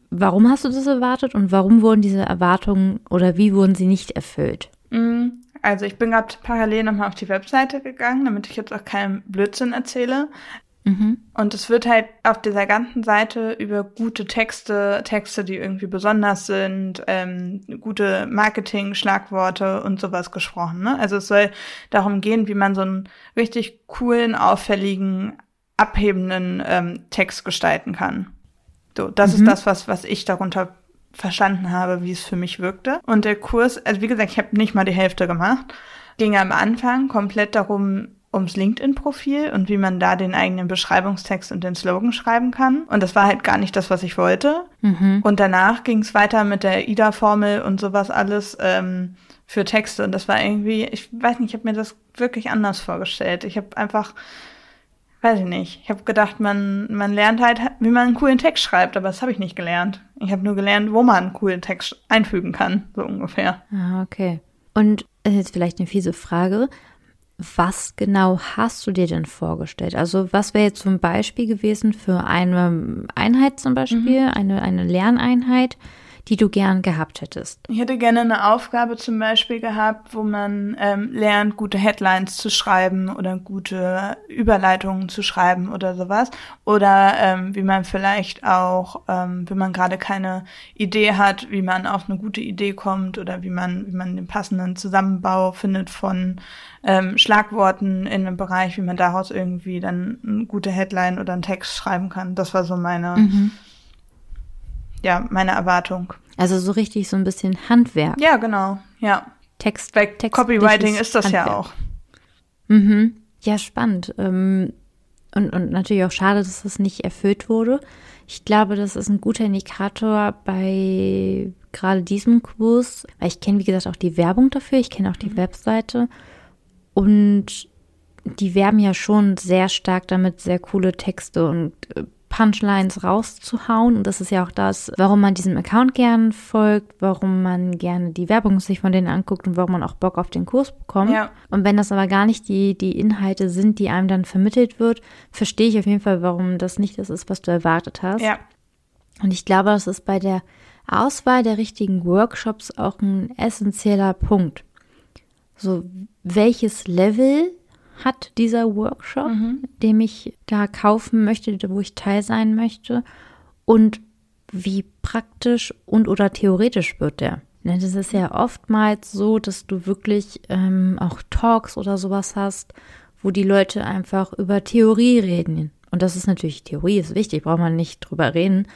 A: warum hast du das erwartet und warum wurden diese Erwartungen oder wie wurden sie nicht erfüllt?
B: Mhm. Also ich bin gerade parallel nochmal auf die Webseite gegangen, damit ich jetzt auch keinen Blödsinn erzähle.
A: Mhm.
B: Und es wird halt auf dieser ganzen Seite über gute Texte, Texte, die irgendwie besonders sind, ähm, gute Marketing-Schlagworte und sowas gesprochen. Ne? Also es soll darum gehen, wie man so einen richtig coolen, auffälligen, abhebenden ähm, Text gestalten kann. So, das ist das, was, was ich darunter verstanden habe, wie es für mich wirkte. Und der Kurs, also wie gesagt, ich habe nicht mal die Hälfte gemacht, ging am Anfang komplett darum, ums LinkedIn-Profil und wie man da den eigenen Beschreibungstext und den Slogan schreiben kann. Und das war halt gar nicht das, was ich wollte. Und danach ging es weiter mit der IDA-Formel und sowas alles ähm, für Texte. Und das war irgendwie, ich weiß nicht, ich habe mir das wirklich anders vorgestellt. Ich habe einfach, weiß ich nicht, ich habe gedacht, man, man lernt halt, wie man einen coolen Text schreibt, aber das habe ich nicht gelernt. Ich habe nur gelernt, wo man einen coolen Text einfügen kann, so ungefähr.
A: Ah, okay. Und das ist jetzt vielleicht eine fiese Frage. Was genau hast du dir denn vorgestellt? Also was wäre jetzt zum Beispiel gewesen für eine Einheit zum Beispiel, eine, eine Lerneinheit, die du gern gehabt hättest?
B: Ich hätte gerne eine Aufgabe zum Beispiel gehabt, wo man ähm, lernt, gute Headlines zu schreiben oder gute Überleitungen zu schreiben oder sowas. Oder ähm, wie man vielleicht auch, ähm, wenn man gerade keine Idee hat, wie man auf eine gute Idee kommt oder wie man, wie man den passenden Zusammenbau findet von ähm, Schlagworten in einem Bereich, wie man daraus irgendwie dann eine gute Headline oder einen Text schreiben kann. Das war so meine, ja, meine Erwartung.
A: Also so richtig so ein bisschen Handwerk.
B: Ja, genau, ja.
A: Text,
B: Weil
A: textliches
B: Copywriting ist das ja
A: Handwerk.
B: auch.
A: Mhm. Ja, spannend. Ähm, Und, und natürlich auch schade, dass das nicht erfüllt wurde. Ich glaube, das ist ein guter Indikator bei gerade diesem Kurs, weil ich kenne, wie gesagt, auch die Werbung dafür, ich kenne auch die Webseite und die werben ja schon sehr stark damit, sehr coole Texte und äh, Punchlines rauszuhauen. Und das ist ja auch das, warum man diesem Account gern folgt, warum man gerne die Werbung sich von denen anguckt und warum man auch Bock auf den Kurs bekommt.
B: Ja.
A: Und wenn das aber gar nicht die, die Inhalte sind, die einem dann vermittelt wird, verstehe ich auf jeden Fall, warum das nicht das ist, was du erwartet hast.
B: Ja,
A: Und ich glaube, das ist bei der Auswahl der richtigen Workshops auch ein essentieller Punkt. So, welches Level hat dieser Workshop, mhm. dem ich da kaufen möchte, wo ich teil sein möchte und wie praktisch und oder theoretisch wird der. Ne, das ist ja oftmals so, dass du wirklich ähm, auch Talks oder sowas hast, wo die Leute einfach über Theorie reden. Und das ist natürlich, Theorie ist wichtig, braucht man nicht drüber reden.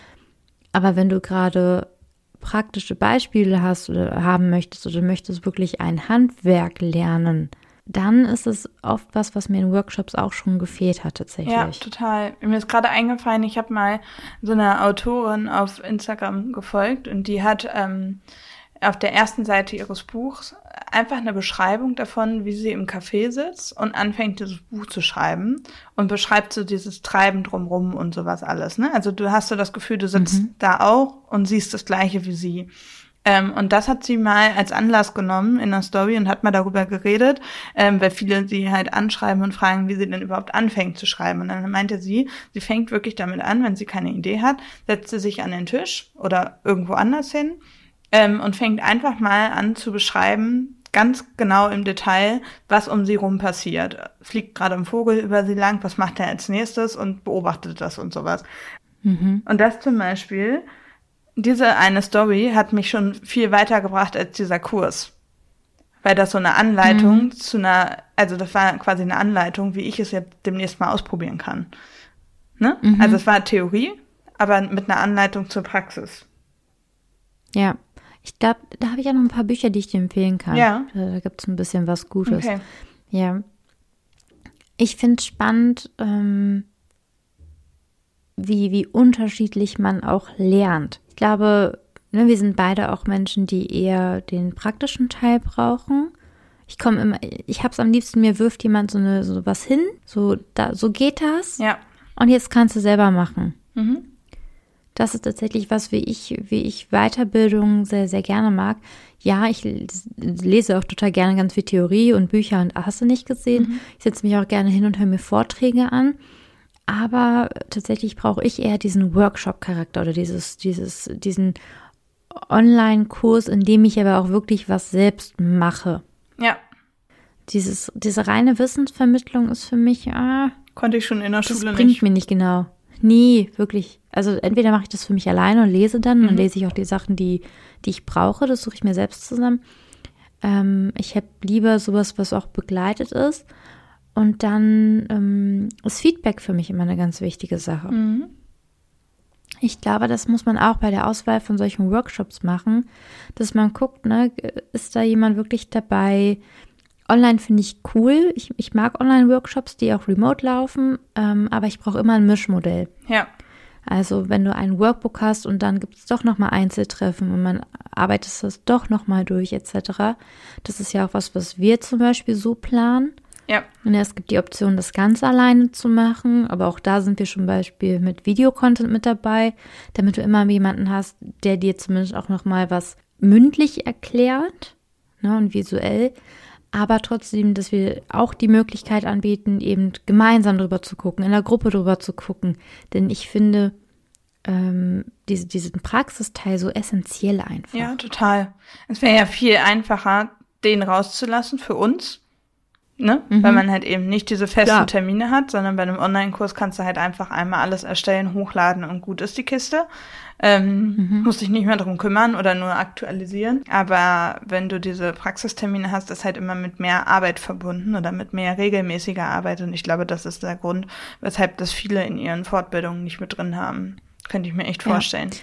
A: Aber wenn du gerade praktische Beispiele hast oder haben möchtest oder möchtest wirklich ein Handwerk lernen, dann ist es oft was, was mir in Workshops auch schon gefehlt hat tatsächlich.
B: Ja, total. Mir ist gerade eingefallen, ich habe mal so eine Autorin auf Instagram gefolgt und die hat ähm, auf der ersten Seite ihres Buchs einfach eine Beschreibung davon, wie sie im Café sitzt und anfängt, dieses Buch zu schreiben und beschreibt so dieses Treiben drumrum und sowas alles. Ne? Also du hast so das Gefühl, du sitzt mhm. da auch und siehst das Gleiche wie sie. Ähm, und das hat sie mal als Anlass genommen in der Story und hat mal darüber geredet, ähm, weil viele sie halt anschreiben und fragen, wie sie denn überhaupt anfängt zu schreiben. Und dann meinte sie, sie fängt wirklich damit an, wenn sie keine Idee hat, setzt sie sich an den Tisch oder irgendwo anders hin ähm, und fängt einfach mal an zu beschreiben, ganz genau im Detail, was um sie rum passiert. Fliegt gerade ein Vogel über sie lang, was macht er als nächstes und beobachtet das und sowas. Mhm. Und das zum Beispiel, diese eine Story hat mich schon viel weitergebracht als dieser Kurs. Weil das so eine Anleitung mhm. zu einer, also das war quasi eine Anleitung, wie ich es jetzt demnächst mal ausprobieren kann. Ne? Mhm. Also es war Theorie, aber mit einer Anleitung zur Praxis.
A: Ja. Ich glaube, da habe ich ja noch ein paar Bücher, die ich dir empfehlen kann. Ja. Da, gibt es ein bisschen was Gutes. Okay. Ja. Ich finde es spannend, ähm, wie, wie unterschiedlich man auch lernt. Ich glaube, ne, wir sind beide auch Menschen, die eher den praktischen Teil brauchen. Ich komme immer, ich habe es am liebsten, mir wirft jemand so, eine, so was hin, so, da, so geht das. Ja. Und jetzt kannst du selber machen. Mhm das ist tatsächlich was, wie ich, wie ich Weiterbildung sehr, sehr gerne mag. Ja, ich lese auch total gerne ganz viel Theorie und Bücher und hast du nicht gesehen. Mhm. Ich setze mich auch gerne hin und höre mir Vorträge an. Aber tatsächlich brauche ich eher diesen Workshop-Charakter oder dieses, dieses, diesen Online-Kurs, in dem ich aber auch wirklich was selbst mache. Ja. Dieses, diese reine Wissensvermittlung ist für mich, ah,
B: konnte ich schon in der Schule
A: das bringt nicht. mir nicht genau. Nie, wirklich. Also entweder mache ich das für mich alleine und lese dann, mhm. dann lese ich auch die Sachen, die, die ich brauche, das suche ich mir selbst zusammen. Ähm, ich habe lieber sowas, was auch begleitet ist. Und dann ähm, ist Feedback für mich immer eine ganz wichtige Sache. Mhm. Ich glaube, das muss man auch bei der Auswahl von solchen Workshops machen, dass man guckt, ne, ist da jemand wirklich dabei, Online finde ich cool. Ich, ich mag Online-Workshops, die auch remote laufen, ähm, aber ich brauche immer ein Mischmodell. Ja. Also wenn du ein Workbook hast und dann gibt es doch nochmal Einzeltreffen und man arbeitet das doch nochmal durch etc. Das ist ja auch was, was wir zum Beispiel so planen. Ja. Und es gibt die Option, das ganz alleine zu machen, aber auch da sind wir zum Beispiel mit Videocontent mit dabei, damit du immer jemanden hast, der dir zumindest auch nochmal was mündlich erklärt ne, und visuell aber trotzdem, dass wir auch die Möglichkeit anbieten, eben gemeinsam drüber zu gucken, in der Gruppe drüber zu gucken. Denn ich finde ähm, diese, diesen Praxisteil so essentiell einfach.
B: Ja, total. Es wäre ja viel einfacher, den rauszulassen für uns. Ne? Mhm. Weil man halt eben nicht diese festen ja. Termine hat, sondern bei einem Online-Kurs kannst du halt einfach einmal alles erstellen, hochladen und gut ist die Kiste. Ähm, mhm. Musst dich nicht mehr darum kümmern oder nur aktualisieren. Aber wenn du diese Praxistermine hast, ist halt immer mit mehr Arbeit verbunden oder mit mehr regelmäßiger Arbeit. Und ich glaube, das ist der Grund, weshalb das viele in ihren Fortbildungen nicht mit drin haben. Könnte ich mir echt vorstellen. Ja.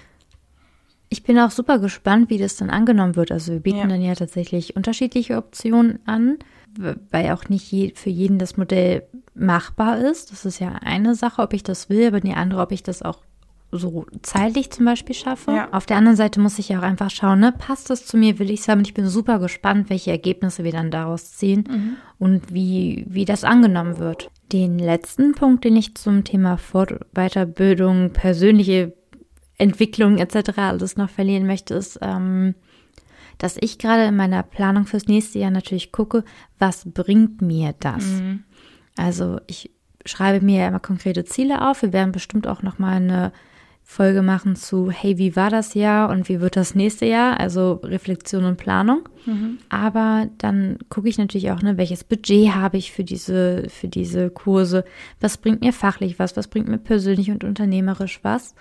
A: Ich bin auch super gespannt, wie das dann angenommen wird. Also wir bieten ja. dann ja tatsächlich unterschiedliche Optionen an, weil auch nicht je, für jeden das Modell machbar ist. Das ist ja eine Sache, ob ich das will, aber die andere, ob ich das auch so zeitlich zum Beispiel schaffe. Ja. Auf der anderen Seite muss ich ja auch einfach schauen, ne, passt das zu mir, will ich es haben? Und ich bin super gespannt, welche Ergebnisse wir dann daraus ziehen mhm. und wie, wie das angenommen wird. Den letzten Punkt, den ich zum Thema Fort Weiterbildung, persönliche Entwicklung etc. alles noch verlieren möchte, ist, ähm, dass ich gerade in meiner Planung fürs nächste Jahr natürlich gucke, was bringt mir das? Mhm. Also ich schreibe mir immer konkrete Ziele auf. Wir werden bestimmt auch noch mal eine Folge machen zu, hey, wie war das Jahr und wie wird das nächste Jahr? Also Reflexion und Planung. Mhm. Aber dann gucke ich natürlich auch, ne, welches Budget habe ich für diese, für diese Kurse? Was bringt mir fachlich was? Was bringt mir persönlich und unternehmerisch was?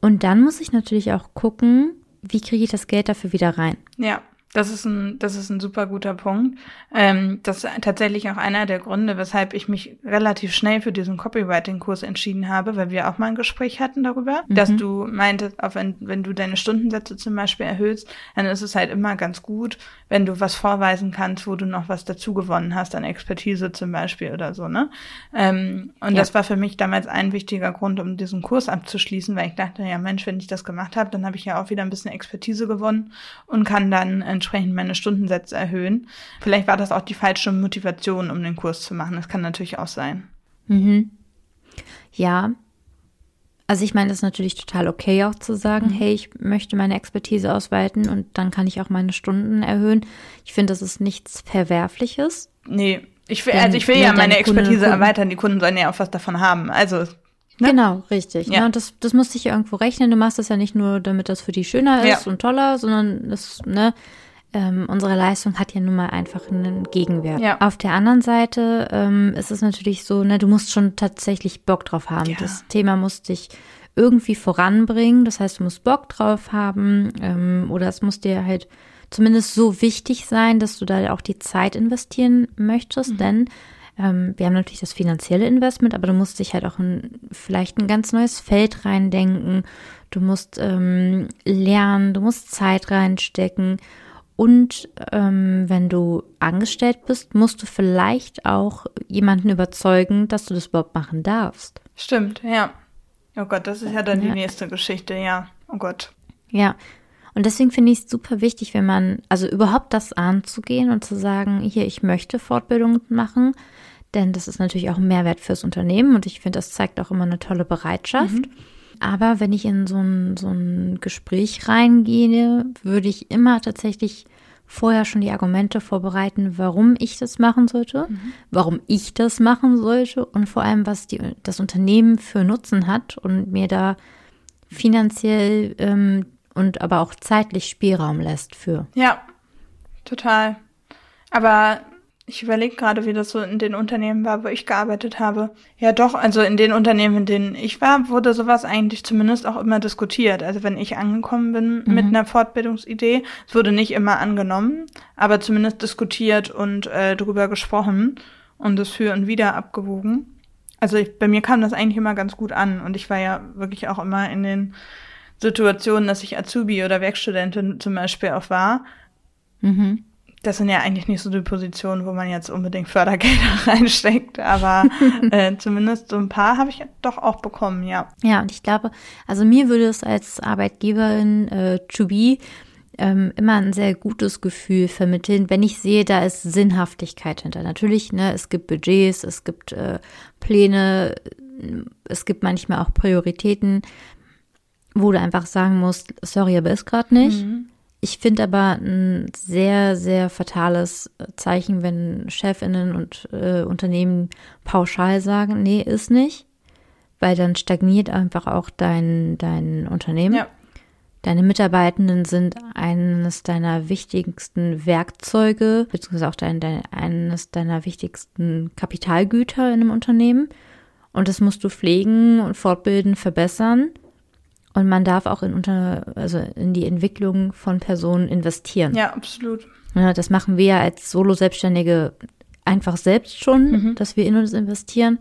A: Und dann muss ich natürlich auch gucken, wie kriege ich das Geld dafür wieder rein?
B: Ja. Das ist ein, das ist ein super guter Punkt. Ähm, das ist tatsächlich auch einer der Gründe, weshalb ich mich relativ schnell für diesen Copywriting-Kurs entschieden habe, weil wir auch mal ein Gespräch hatten darüber, mhm. dass du meintest, auch wenn, wenn du deine Stundensätze zum Beispiel erhöhst, dann ist es halt immer ganz gut, wenn du was vorweisen kannst, wo du noch was dazu gewonnen hast an Expertise zum Beispiel oder so, ne? Ähm, und ja. das war für mich damals ein wichtiger Grund, um diesen Kurs abzuschließen, weil ich dachte, ja Mensch, wenn ich das gemacht habe, dann habe ich ja auch wieder ein bisschen Expertise gewonnen und kann dann entsprechend meine Stundensätze erhöhen. Vielleicht war das auch die falsche Motivation, um den Kurs zu machen. Das kann natürlich auch sein.
A: Mhm. Ja. Also ich meine, das ist natürlich total okay auch zu sagen, mhm. hey, ich möchte meine Expertise ausweiten und dann kann ich auch meine Stunden erhöhen. Ich finde, das ist nichts Verwerfliches.
B: Nee, ich will, also ich will ja meine Expertise erweitern, die Kunden sollen ja auch was davon haben. Also
A: Ne? Genau, richtig. Ja. ja. und das, das muss sich ja irgendwo rechnen. Du machst das ja nicht nur, damit das für die schöner ist ja. und toller, sondern das, ne, ähm, unsere Leistung hat ja nun mal einfach einen Gegenwert. Ja. Auf der anderen Seite ähm, ist es natürlich so, ne, du musst schon tatsächlich Bock drauf haben. Ja. Das Thema muss dich irgendwie voranbringen. Das heißt, du musst Bock drauf haben ähm, oder es muss dir halt zumindest so wichtig sein, dass du da auch die Zeit investieren möchtest, mhm. denn ähm, wir haben natürlich das finanzielle Investment, aber du musst dich halt auch in vielleicht ein ganz neues Feld reindenken. Du musst ähm, lernen, du musst Zeit reinstecken und ähm, wenn du angestellt bist, musst du vielleicht auch jemanden überzeugen, dass du das überhaupt machen darfst.
B: Stimmt, ja. Oh Gott, das ist ja dann ja. die nächste Geschichte, ja. Oh Gott.
A: Ja. Und deswegen finde ich es super wichtig, wenn man, also überhaupt das anzugehen und zu sagen, hier, ich möchte Fortbildung machen, denn das ist natürlich auch ein Mehrwert fürs Unternehmen und ich finde, das zeigt auch immer eine tolle Bereitschaft. Mhm. Aber wenn ich in so ein, so ein Gespräch reingehe, würde ich immer tatsächlich vorher schon die Argumente vorbereiten, warum ich das machen sollte, mhm. warum ich das machen sollte und vor allem, was die, das Unternehmen für Nutzen hat und mir da finanziell ähm, und aber auch zeitlich Spielraum lässt für.
B: Ja, total. Aber ich überlege gerade, wie das so in den Unternehmen war, wo ich gearbeitet habe. Ja, doch, also in den Unternehmen, in denen ich war, wurde sowas eigentlich zumindest auch immer diskutiert. Also wenn ich angekommen bin mhm. mit einer Fortbildungsidee, es wurde nicht immer angenommen, aber zumindest diskutiert und äh, drüber gesprochen und das für und wieder abgewogen. Also ich, bei mir kam das eigentlich immer ganz gut an und ich war ja wirklich auch immer in den Situationen, dass ich Azubi oder Werkstudentin zum Beispiel auch war. Mhm das sind ja eigentlich nicht so die Positionen, wo man jetzt unbedingt Fördergelder <laughs> reinsteckt, aber äh, <laughs> zumindest so ein paar habe ich doch auch bekommen, ja.
A: Ja, und ich glaube, also mir würde es als Arbeitgeberin äh, to be ähm, immer ein sehr gutes Gefühl vermitteln, wenn ich sehe, da ist Sinnhaftigkeit hinter. Natürlich, ne, es gibt Budgets, es gibt äh, Pläne, es gibt manchmal auch Prioritäten, wo du einfach sagen musst, sorry, aber ist gerade nicht. Mhm. Ich finde aber ein sehr, sehr fatales Zeichen, wenn Chefinnen und äh, Unternehmen pauschal sagen, nee, ist nicht, weil dann stagniert einfach auch dein, dein Unternehmen. Ja. Deine Mitarbeitenden sind eines deiner wichtigsten Werkzeuge, beziehungsweise auch dein, dein, eines deiner wichtigsten Kapitalgüter in einem Unternehmen. Und das musst du pflegen und fortbilden, verbessern. Und man darf auch in, unter, also in die Entwicklung von Personen investieren.
B: Ja, absolut.
A: Ja, das machen wir ja als Solo-Selbstständige einfach selbst schon, mhm. dass wir in uns investieren.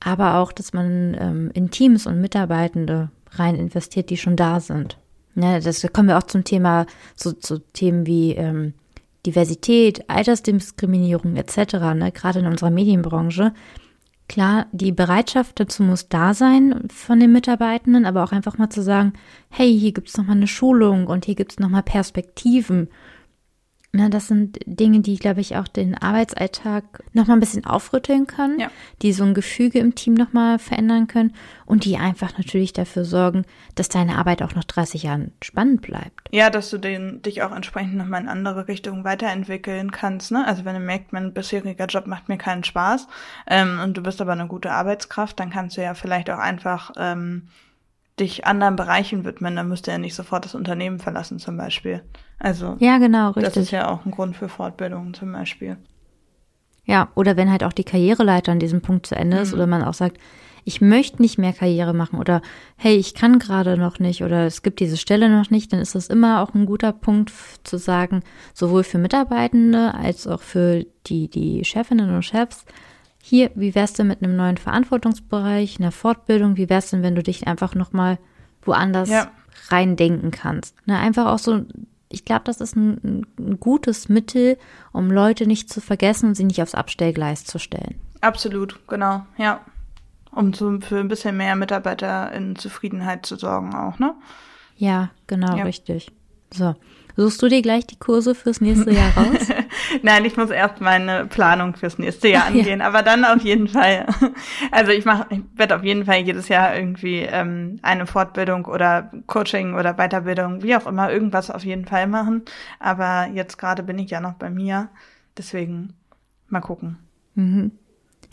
A: Aber auch, dass man ähm, in Teams und Mitarbeitende rein investiert, die schon da sind. Ja, das da kommen wir auch zum Thema, zu, zu Themen wie ähm, Diversität, Altersdiskriminierung etc., ne, gerade in unserer Medienbranche. Klar, die Bereitschaft dazu muss da sein von den Mitarbeitenden, aber auch einfach mal zu sagen, hey, hier gibt es nochmal eine Schulung und hier gibt es nochmal Perspektiven na, das sind Dinge, die, glaube ich, auch den Arbeitsalltag nochmal ein bisschen aufrütteln können, ja. die so ein Gefüge im Team nochmal verändern können und die einfach natürlich dafür sorgen, dass deine Arbeit auch noch 30 Jahren spannend bleibt.
B: Ja, dass du den, dich auch entsprechend nochmal in andere Richtungen weiterentwickeln kannst. Ne? Also wenn du merkst, mein bisheriger Job macht mir keinen Spaß ähm, und du bist aber eine gute Arbeitskraft, dann kannst du ja vielleicht auch einfach ähm, dich anderen Bereichen widmen, dann müsste er nicht sofort das Unternehmen verlassen zum Beispiel. Also
A: Ja, genau, richtig.
B: das ist ja auch ein Grund für Fortbildung zum Beispiel.
A: Ja, oder wenn halt auch die Karriereleiter an diesem Punkt zu Ende ist oder man auch sagt, ich möchte nicht mehr Karriere machen oder hey, ich kann gerade noch nicht oder es gibt diese Stelle noch nicht, dann ist das immer auch ein guter Punkt zu sagen, sowohl für Mitarbeitende als auch für die, die Chefinnen und Chefs, hier, wie wär's denn mit einem neuen Verantwortungsbereich, einer Fortbildung, wie wär's denn, wenn du dich einfach nochmal woanders
B: Ja.
A: reindenken kannst. Ne, einfach auch so, ich glaube, das ist ein, ein- gutes Mittel, um Leute nicht zu vergessen und sie nicht aufs Abstellgleis zu stellen.
B: Absolut, genau, ja. Um zu, für ein bisschen mehr Mitarbeiter in Zufriedenheit zu sorgen auch, ne?
A: Ja, genau,
B: Ja.
A: richtig. So, suchst du dir gleich die Kurse fürs nächste Jahr <laughs> raus? <laughs>
B: Nein, ich muss erst meine Planung fürs nächste Jahr <laughs> angehen, aber dann auf jeden Fall. <laughs> Also ich mache, ich werde auf jeden Fall jedes Jahr irgendwie ähm, eine Fortbildung oder Coaching oder Weiterbildung, wie auch immer, irgendwas auf jeden Fall machen. Aber jetzt gerade bin ich ja noch bei mir, deswegen mal gucken.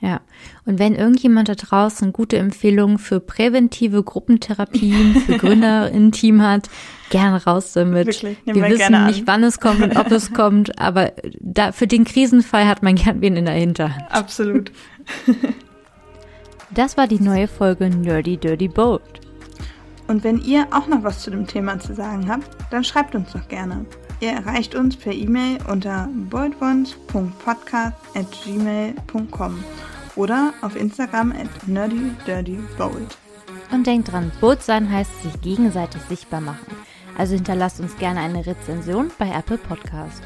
A: Ja, und wenn irgendjemand da draußen gute Empfehlungen für präventive Gruppentherapien für <laughs> Gründer im Team hat, gern raus damit.
B: Wirklich,
A: wir
B: wir
A: wissen
B: gerne
A: nicht, wann es kommt und ob es <laughs> kommt, aber da, für den Krisenfall hat man gern wen in der Hinterhand.
B: Absolut. <laughs>
A: Das war die neue Folge Nerdy Dirty Bold.
B: Und wenn ihr auch noch was zu dem Thema zu sagen habt, dann schreibt uns doch gerne. Ihr erreicht uns per E-Mail unter boldones.podcast.gmail.com oder auf Instagram at nerdydirtybold.
A: Und denkt dran, Bold sein heißt sich gegenseitig sichtbar machen. Also hinterlasst uns gerne eine Rezension bei Apple Podcast.